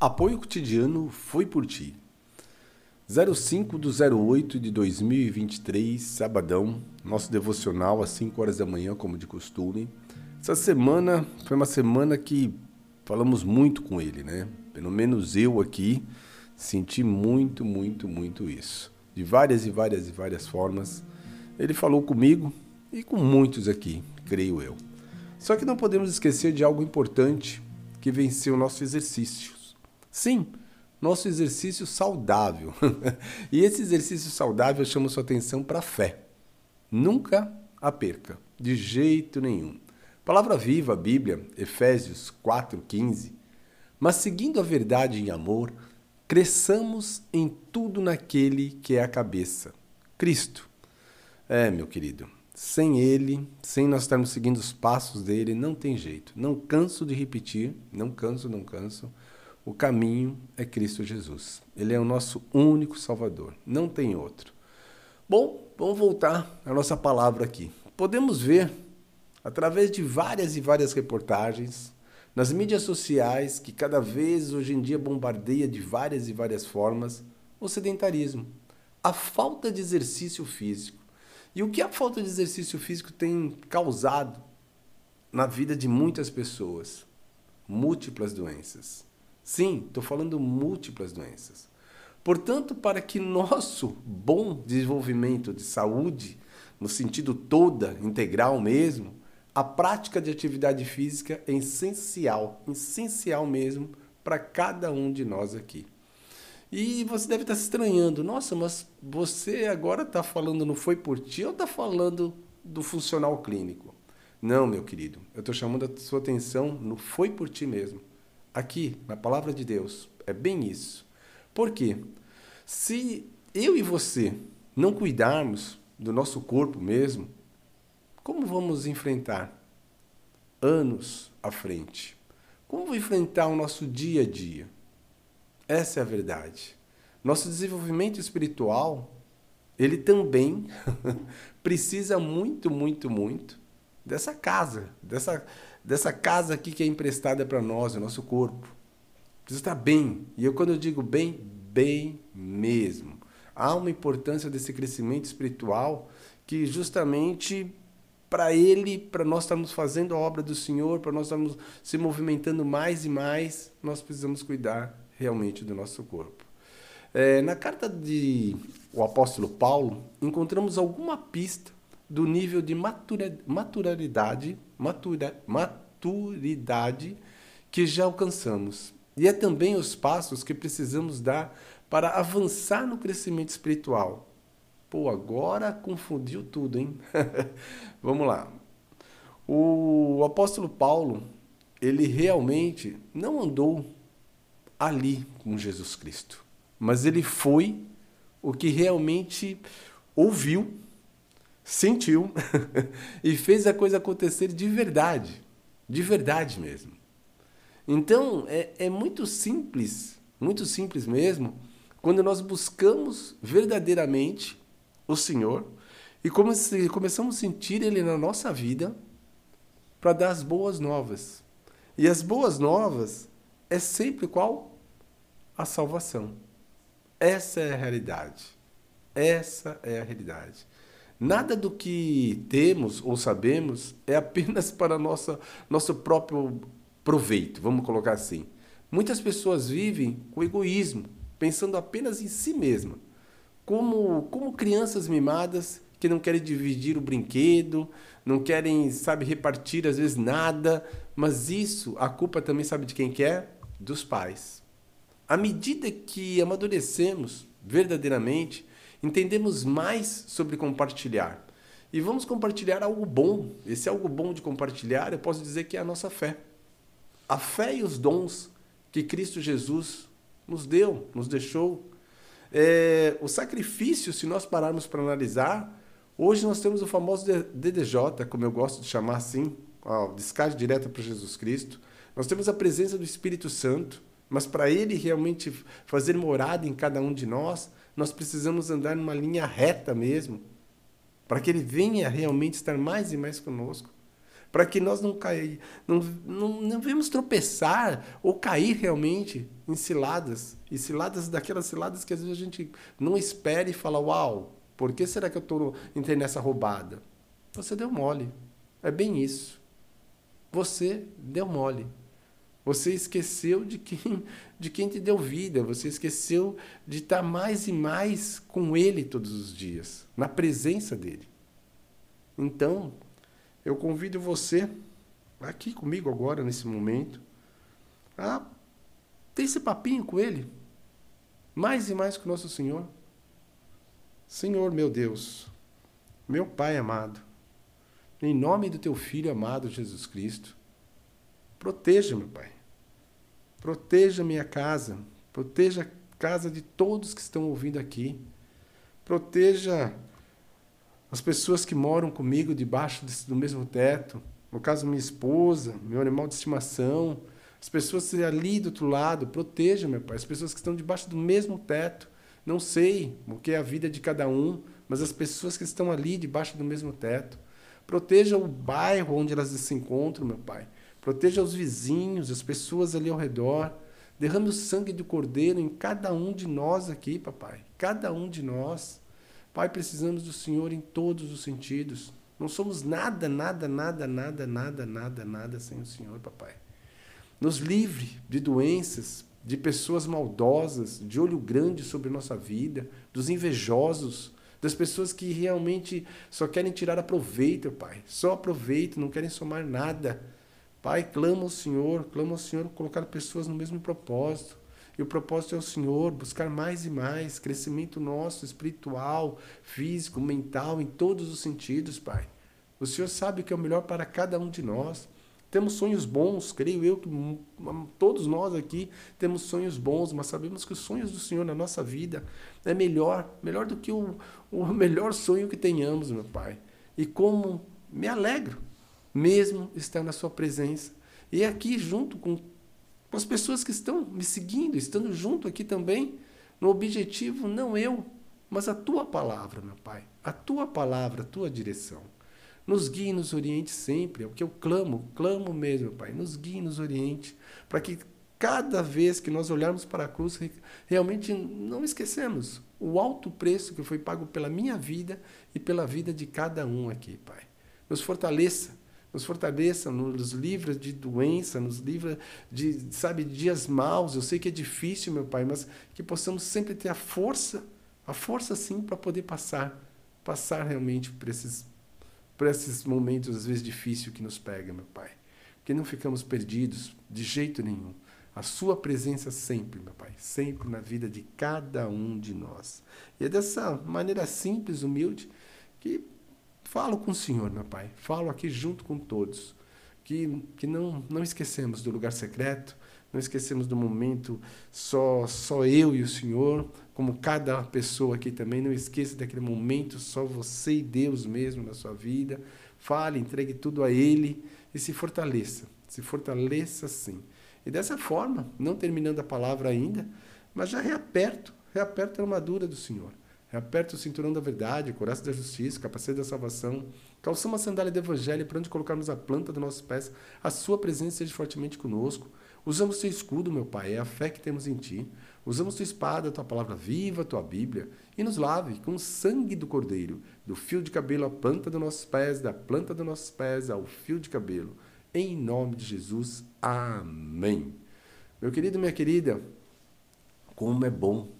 Apoio cotidiano foi por ti. 05 do 08 de 2023, sabadão, nosso devocional às 5 horas da manhã, como de costume. Essa semana foi uma semana que falamos muito com ele, né? Pelo menos eu aqui senti muito, muito, muito isso. De várias e várias e várias formas. Ele falou comigo e com muitos aqui, creio eu. Só que não podemos esquecer de algo importante que venceu o nosso exercício Sim, nosso exercício saudável. e esse exercício saudável chama sua atenção para a fé. Nunca a perca, de jeito nenhum. Palavra viva, Bíblia, Efésios 4,15. Mas seguindo a verdade em amor, cresçamos em tudo naquele que é a cabeça, Cristo. É, meu querido, sem Ele, sem nós estarmos seguindo os passos dele, não tem jeito. Não canso de repetir, não canso, não canso o caminho é Cristo Jesus. Ele é o nosso único Salvador, não tem outro. Bom, vamos voltar à nossa palavra aqui. Podemos ver, através de várias e várias reportagens, nas mídias sociais, que cada vez hoje em dia bombardeia de várias e várias formas, o sedentarismo, a falta de exercício físico. E o que a falta de exercício físico tem causado na vida de muitas pessoas? Múltiplas doenças Sim, estou falando múltiplas doenças. Portanto, para que nosso bom desenvolvimento de saúde, no sentido toda, integral mesmo, a prática de atividade física é essencial, essencial mesmo para cada um de nós aqui. E você deve estar se estranhando, nossa, mas você agora está falando não foi por ti ou está falando do funcional clínico? Não, meu querido, eu estou chamando a sua atenção no foi por ti mesmo aqui na palavra de Deus é bem isso. Por quê? Se eu e você não cuidarmos do nosso corpo mesmo, como vamos enfrentar anos à frente? Como enfrentar o nosso dia a dia? Essa é a verdade. Nosso desenvolvimento espiritual, ele também precisa muito, muito, muito dessa casa, dessa dessa casa aqui que é emprestada para nós, o nosso corpo. Precisa estar bem. E eu, quando eu digo bem, bem mesmo. Há uma importância desse crescimento espiritual que justamente para ele, para nós estarmos fazendo a obra do Senhor, para nós estarmos se movimentando mais e mais, nós precisamos cuidar realmente do nosso corpo. É, na carta de o apóstolo Paulo, encontramos alguma pista do nível de matura, maturalidade, matura, maturidade que já alcançamos. E é também os passos que precisamos dar para avançar no crescimento espiritual. Pô, agora confundiu tudo, hein? Vamos lá. O apóstolo Paulo, ele realmente não andou ali com Jesus Cristo, mas ele foi o que realmente ouviu sentiu e fez a coisa acontecer de verdade, de verdade mesmo. Então é, é muito simples, muito simples mesmo, quando nós buscamos verdadeiramente o Senhor e come começamos a sentir Ele na nossa vida para dar as boas novas. E as boas novas é sempre qual? A salvação. Essa é a realidade. Essa é a realidade. Nada do que temos ou sabemos é apenas para nossa, nosso próprio proveito, vamos colocar assim. Muitas pessoas vivem com egoísmo, pensando apenas em si mesma, como, como crianças mimadas que não querem dividir o brinquedo, não querem, sabe, repartir às vezes nada, mas isso, a culpa também sabe de quem quer? É? Dos pais. À medida que amadurecemos verdadeiramente, entendemos mais sobre compartilhar. E vamos compartilhar algo bom. Esse algo bom de compartilhar, eu posso dizer que é a nossa fé. A fé e os dons que Cristo Jesus nos deu, nos deixou. É, o sacrifício, se nós pararmos para analisar, hoje nós temos o famoso DDJ, como eu gosto de chamar assim, a descarte direta para Jesus Cristo. Nós temos a presença do Espírito Santo, mas para ele realmente fazer morada em cada um de nós, nós precisamos andar numa linha reta mesmo, para que Ele venha realmente estar mais e mais conosco, para que nós não cair, não, não, não vemos tropeçar ou cair realmente em ciladas, e ciladas daquelas ciladas que às vezes a gente não espera e fala, uau, por que será que eu tô, entrei nessa roubada? Você deu mole. É bem isso. Você deu mole. Você esqueceu de quem, de quem te deu vida. Você esqueceu de estar mais e mais com Ele todos os dias, na presença dele. Então, eu convido você, aqui comigo agora, nesse momento, a ter esse papinho com Ele, mais e mais com nosso Senhor. Senhor, meu Deus, meu Pai amado, em nome do Teu Filho amado Jesus Cristo, Proteja, meu Pai. Proteja minha casa. Proteja a casa de todos que estão ouvindo aqui. Proteja as pessoas que moram comigo debaixo do mesmo teto. No caso, minha esposa, meu animal de estimação. As pessoas ali do outro lado. Proteja, meu Pai. As pessoas que estão debaixo do mesmo teto. Não sei o que é a vida de cada um, mas as pessoas que estão ali debaixo do mesmo teto. Proteja o bairro onde elas se encontram, meu Pai. Proteja os vizinhos, as pessoas ali ao redor. Derrame o sangue do Cordeiro em cada um de nós aqui, papai. Cada um de nós. Pai, precisamos do Senhor em todos os sentidos. Não somos nada, nada, nada, nada, nada, nada, nada sem o Senhor, papai. Nos livre de doenças, de pessoas maldosas, de olho grande sobre nossa vida, dos invejosos, das pessoas que realmente só querem tirar aproveito, Pai. Só aproveito, não querem somar nada. Pai, clama ao Senhor, clama ao Senhor colocar pessoas no mesmo propósito. E o propósito é o Senhor, buscar mais e mais crescimento nosso, espiritual, físico, mental, em todos os sentidos, Pai. O Senhor sabe que é o melhor para cada um de nós. Temos sonhos bons, creio eu que todos nós aqui temos sonhos bons, mas sabemos que os sonhos do Senhor na nossa vida é melhor, melhor do que o, o melhor sonho que tenhamos, meu Pai. E como me alegro mesmo estar na sua presença. E aqui junto com, com as pessoas que estão me seguindo, estando junto aqui também, no objetivo não eu, mas a tua palavra, meu Pai. A tua palavra, a tua direção. Nos guie e nos oriente sempre, é o que eu clamo, clamo mesmo, Pai. Nos guie e nos oriente, para que cada vez que nós olharmos para a cruz, realmente não esquecemos o alto preço que foi pago pela minha vida e pela vida de cada um aqui, Pai. Nos fortaleça nos fortaleça, nos livra de doença, nos livra de, sabe, dias maus. Eu sei que é difícil, meu Pai, mas que possamos sempre ter a força, a força sim para poder passar, passar realmente por esses, por esses momentos às vezes difíceis que nos pega, meu Pai. Que não ficamos perdidos de jeito nenhum. A sua presença sempre, meu Pai, sempre na vida de cada um de nós. E é dessa maneira simples, humilde, que Falo com o Senhor, meu Pai. Falo aqui junto com todos. Que, que não, não esquecemos do lugar secreto, não esquecemos do momento só, só eu e o Senhor, como cada pessoa aqui também. Não esqueça daquele momento só você e Deus mesmo na sua vida. Fale, entregue tudo a Ele e se fortaleça. Se fortaleça sim. E dessa forma, não terminando a palavra ainda, mas já reaperto, reaperto a armadura do Senhor. Aperta o cinturão da verdade, coração da justiça, capacete da salvação. Calçamos a sandália do evangelho para onde colocarmos a planta dos nossos pés. A sua presença seja fortemente conosco. Usamos teu escudo, meu Pai, é a fé que temos em ti. Usamos tua espada, tua palavra viva, tua Bíblia, e nos lave com o sangue do Cordeiro, do fio de cabelo à planta dos nossos pés, da planta dos nossos pés ao fio de cabelo. Em nome de Jesus. Amém. Meu querido, minha querida, como é bom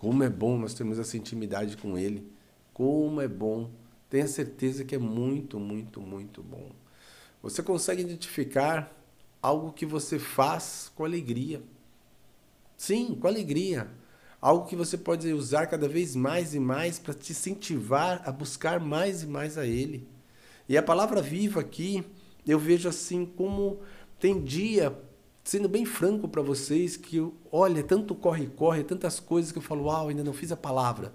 como é bom nós termos essa intimidade com Ele. Como é bom. Tenha certeza que é muito, muito, muito bom. Você consegue identificar algo que você faz com alegria. Sim, com alegria. Algo que você pode usar cada vez mais e mais para te incentivar a buscar mais e mais a Ele. E a palavra viva aqui, eu vejo assim como tem dia sendo bem franco para vocês que, olha, tanto corre-corre, tantas coisas que eu falo, uau, ainda não fiz a palavra.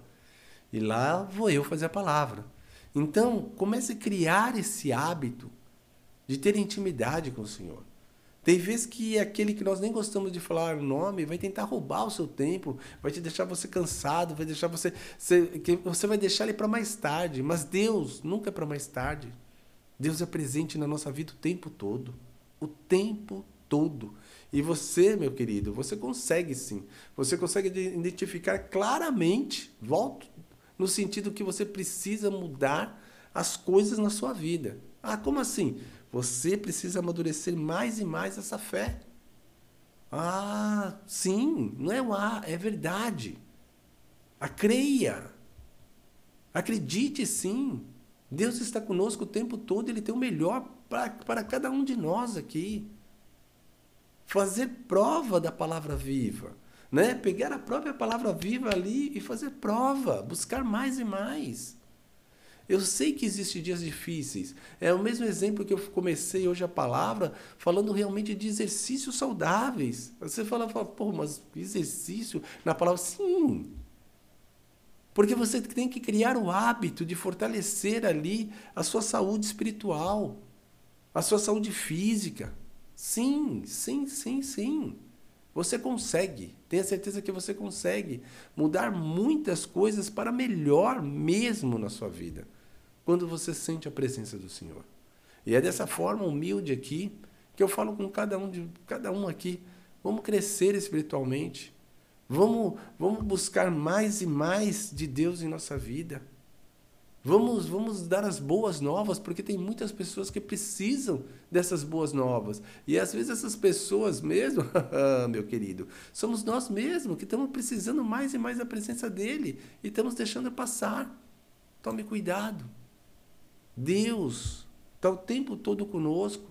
E lá vou eu fazer a palavra. Então, comece a criar esse hábito de ter intimidade com o Senhor. Tem vezes que aquele que nós nem gostamos de falar o nome vai tentar roubar o seu tempo, vai te deixar você cansado, vai deixar você. Você vai deixar ele para mais tarde. Mas Deus nunca é para mais tarde. Deus é presente na nossa vida o tempo todo. O tempo todo. E você, meu querido, você consegue sim. Você consegue identificar claramente, volto no sentido que você precisa mudar as coisas na sua vida. Ah, como assim? Você precisa amadurecer mais e mais essa fé. Ah, sim, não é o ah, é verdade. A creia. Acredite sim. Deus está conosco o tempo todo, Ele tem o melhor para cada um de nós aqui. Fazer prova da palavra viva. Né? Pegar a própria palavra viva ali e fazer prova, buscar mais e mais. Eu sei que existem dias difíceis. É o mesmo exemplo que eu comecei hoje a palavra, falando realmente de exercícios saudáveis. Você fala, fala pô, mas exercício na palavra, sim. Porque você tem que criar o hábito de fortalecer ali a sua saúde espiritual, a sua saúde física. Sim, sim, sim, sim. Você consegue, tenha certeza que você consegue mudar muitas coisas para melhor mesmo na sua vida quando você sente a presença do Senhor. E é dessa forma humilde aqui que eu falo com cada um de cada um aqui, vamos crescer espiritualmente. Vamos, vamos buscar mais e mais de Deus em nossa vida. Vamos, vamos dar as boas novas, porque tem muitas pessoas que precisam dessas boas novas. E às vezes essas pessoas mesmo, meu querido, somos nós mesmos que estamos precisando mais e mais da presença dele e estamos deixando passar. Tome cuidado. Deus está o tempo todo conosco.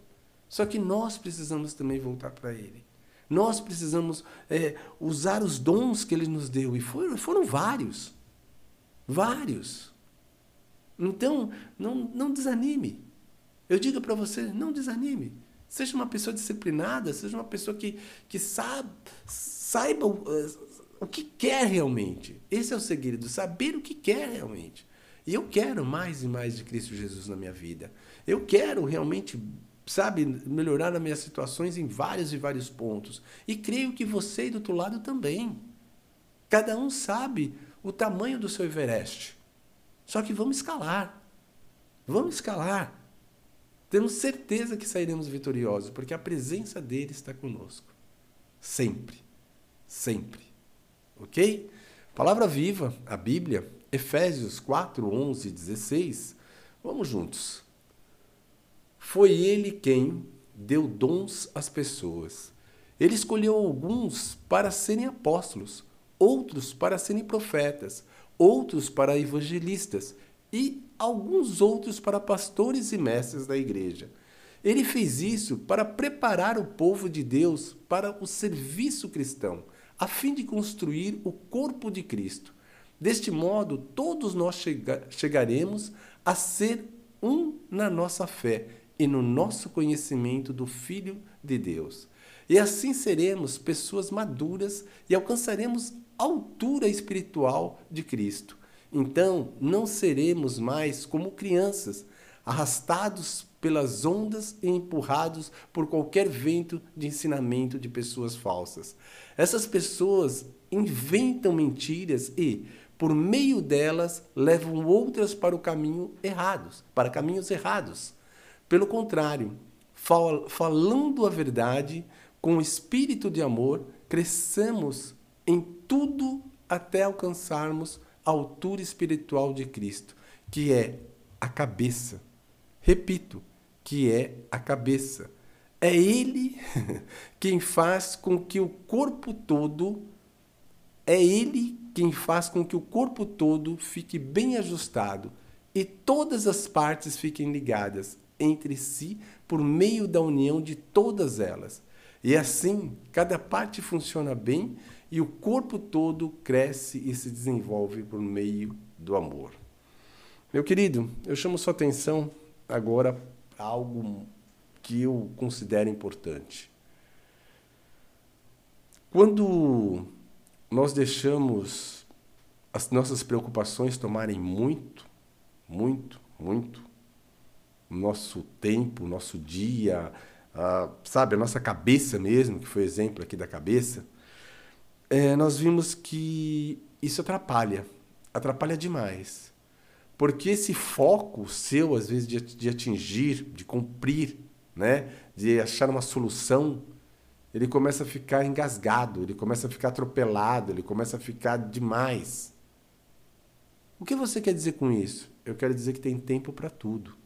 Só que nós precisamos também voltar para Ele. Nós precisamos é, usar os dons que Ele nos deu. E foram, foram vários. Vários. Então, não, não desanime. Eu digo para você, não desanime. Seja uma pessoa disciplinada, seja uma pessoa que, que sabe, saiba o, o que quer realmente. Esse é o segredo, saber o que quer realmente. E eu quero mais e mais de Cristo Jesus na minha vida. Eu quero realmente, sabe, melhorar as minhas situações em vários e vários pontos. E creio que você do outro lado também. Cada um sabe o tamanho do seu Everest. Só que vamos escalar. Vamos escalar. Temos certeza que sairemos vitoriosos, porque a presença dele está conosco. Sempre. Sempre. Ok? Palavra viva, a Bíblia, Efésios 4, 11 e 16. Vamos juntos. Foi ele quem deu dons às pessoas. Ele escolheu alguns para serem apóstolos, outros para serem profetas, outros para evangelistas e alguns outros para pastores e mestres da igreja. Ele fez isso para preparar o povo de Deus para o serviço cristão, a fim de construir o corpo de Cristo. Deste modo, todos nós chega chegaremos a ser um na nossa fé e no nosso conhecimento do Filho de Deus. E assim seremos pessoas maduras e alcançaremos altura espiritual de Cristo. Então, não seremos mais como crianças, arrastados pelas ondas e empurrados por qualquer vento de ensinamento de pessoas falsas. Essas pessoas inventam mentiras e, por meio delas, levam outras para o caminho errados, para caminhos errados. Pelo contrário, fal falando a verdade com espírito de amor, cresçamos em tudo até alcançarmos a altura espiritual de Cristo, que é a cabeça. Repito, que é a cabeça. É Ele quem faz com que o corpo todo, é Ele quem faz com que o corpo todo fique bem ajustado e todas as partes fiquem ligadas entre si por meio da união de todas elas. E assim, cada parte funciona bem e o corpo todo cresce e se desenvolve por meio do amor. Meu querido, eu chamo sua atenção agora a algo que eu considero importante. Quando nós deixamos as nossas preocupações tomarem muito, muito, muito nosso tempo, nosso dia, uh, sabe, a nossa cabeça mesmo, que foi exemplo aqui da cabeça, é, nós vimos que isso atrapalha, atrapalha demais. Porque esse foco seu, às vezes, de, de atingir, de cumprir, né? de achar uma solução, ele começa a ficar engasgado, ele começa a ficar atropelado, ele começa a ficar demais. O que você quer dizer com isso? Eu quero dizer que tem tempo para tudo.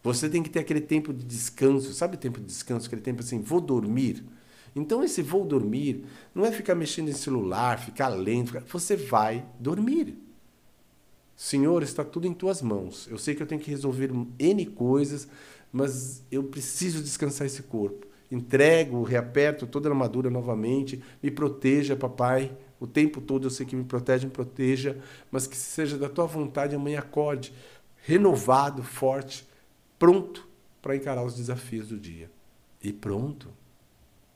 Você tem que ter aquele tempo de descanso, sabe o tempo de descanso? Aquele tempo assim, vou dormir. Então, esse vou dormir não é ficar mexendo em celular, ficar lendo. Você vai dormir. Senhor, está tudo em tuas mãos. Eu sei que eu tenho que resolver N coisas, mas eu preciso descansar esse corpo. Entrego, reaperto toda a armadura novamente. Me proteja, papai. O tempo todo eu sei que me protege, me proteja, mas que seja da tua vontade amanhã acorde, renovado, forte, pronto para encarar os desafios do dia. E pronto.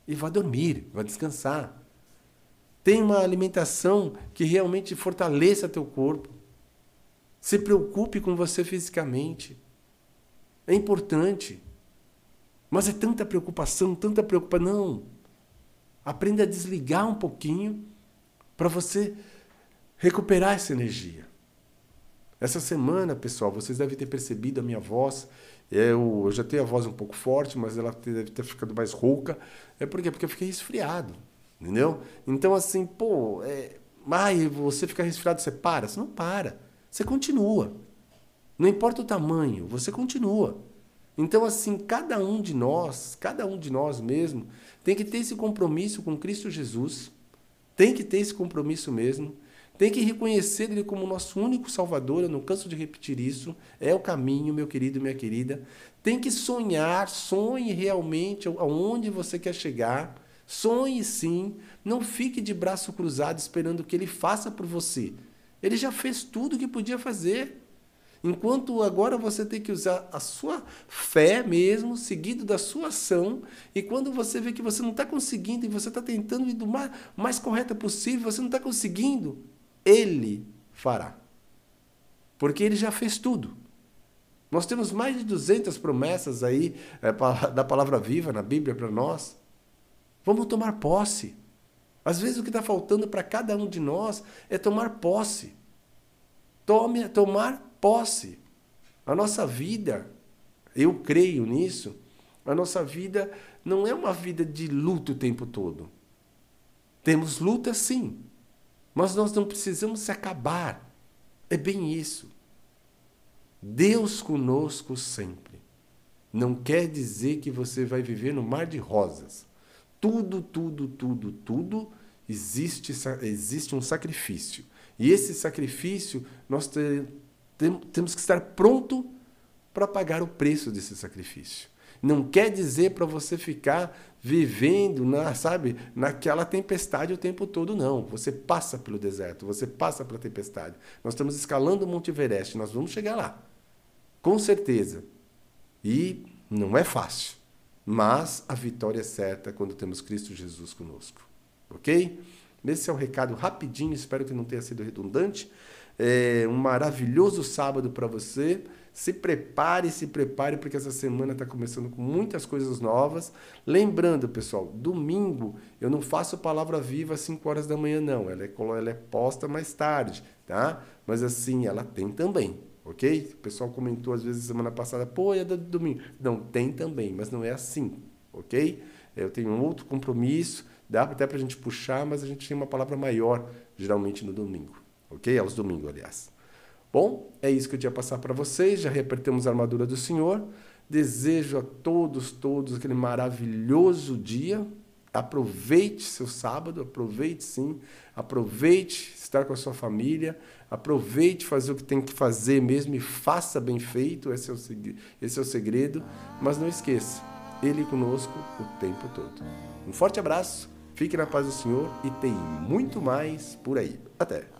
E vá dormir, vá descansar. Tenha uma alimentação que realmente fortaleça teu corpo. Se preocupe com você fisicamente. É importante. Mas é tanta preocupação, tanta preocupação. Não. Aprenda a desligar um pouquinho para você recuperar essa energia. Essa semana, pessoal, vocês devem ter percebido a minha voz. Eu, eu já tenho a voz um pouco forte, mas ela deve ter ficado mais rouca. É por quê? Porque eu fiquei resfriado. Entendeu? Então, assim, pô, é, ai, você fica resfriado, você para? Você não para. Você continua. Não importa o tamanho, você continua. Então, assim, cada um de nós, cada um de nós mesmo, tem que ter esse compromisso com Cristo Jesus tem que ter esse compromisso mesmo. Tem que reconhecer Ele como nosso único Salvador. Eu não canso de repetir isso. É o caminho, meu querido e minha querida. Tem que sonhar, sonhe realmente aonde você quer chegar. Sonhe sim. Não fique de braço cruzado esperando que Ele faça por você. Ele já fez tudo o que podia fazer. Enquanto agora você tem que usar a sua fé mesmo, seguido da sua ação, e quando você vê que você não está conseguindo e você está tentando ir do mais, mais correto possível, você não está conseguindo, Ele fará. Porque Ele já fez tudo. Nós temos mais de 200 promessas aí é, da palavra viva na Bíblia para nós. Vamos tomar posse. Às vezes o que está faltando para cada um de nós é tomar posse. Tome, tomar posse. A nossa vida, eu creio nisso, a nossa vida não é uma vida de luta o tempo todo. Temos luta sim, mas nós não precisamos se acabar. É bem isso. Deus conosco sempre. Não quer dizer que você vai viver no mar de rosas. Tudo, tudo, tudo, tudo existe, existe um sacrifício. E esse sacrifício nós temos que estar pronto para pagar o preço desse sacrifício. Não quer dizer para você ficar vivendo, na, sabe, naquela tempestade o tempo todo, não. Você passa pelo deserto, você passa pela tempestade. Nós estamos escalando o Monte Everest, nós vamos chegar lá. Com certeza. E não é fácil. Mas a vitória é certa quando temos Cristo Jesus conosco. Ok? Esse é o recado rapidinho, espero que não tenha sido redundante. É um maravilhoso sábado para você. Se prepare, se prepare, porque essa semana está começando com muitas coisas novas. Lembrando, pessoal, domingo eu não faço palavra viva às 5 horas da manhã, não. Ela é, ela é posta mais tarde, tá? Mas assim, ela tem também, ok? O pessoal comentou às vezes semana passada, pô, é do domingo. Não, tem também, mas não é assim, ok? Eu tenho um outro compromisso, dá até para a gente puxar, mas a gente tem uma palavra maior, geralmente no domingo ok? Aos domingos, aliás. Bom, é isso que eu tinha passar para vocês. Já reapertamos a armadura do Senhor. Desejo a todos, todos aquele maravilhoso dia. Aproveite seu sábado, aproveite sim, aproveite estar com a sua família, aproveite fazer o que tem que fazer mesmo e faça bem feito, esse é o, esse é o segredo. Mas não esqueça, Ele conosco o tempo todo. Um forte abraço, fique na paz do Senhor e tem muito mais por aí. Até!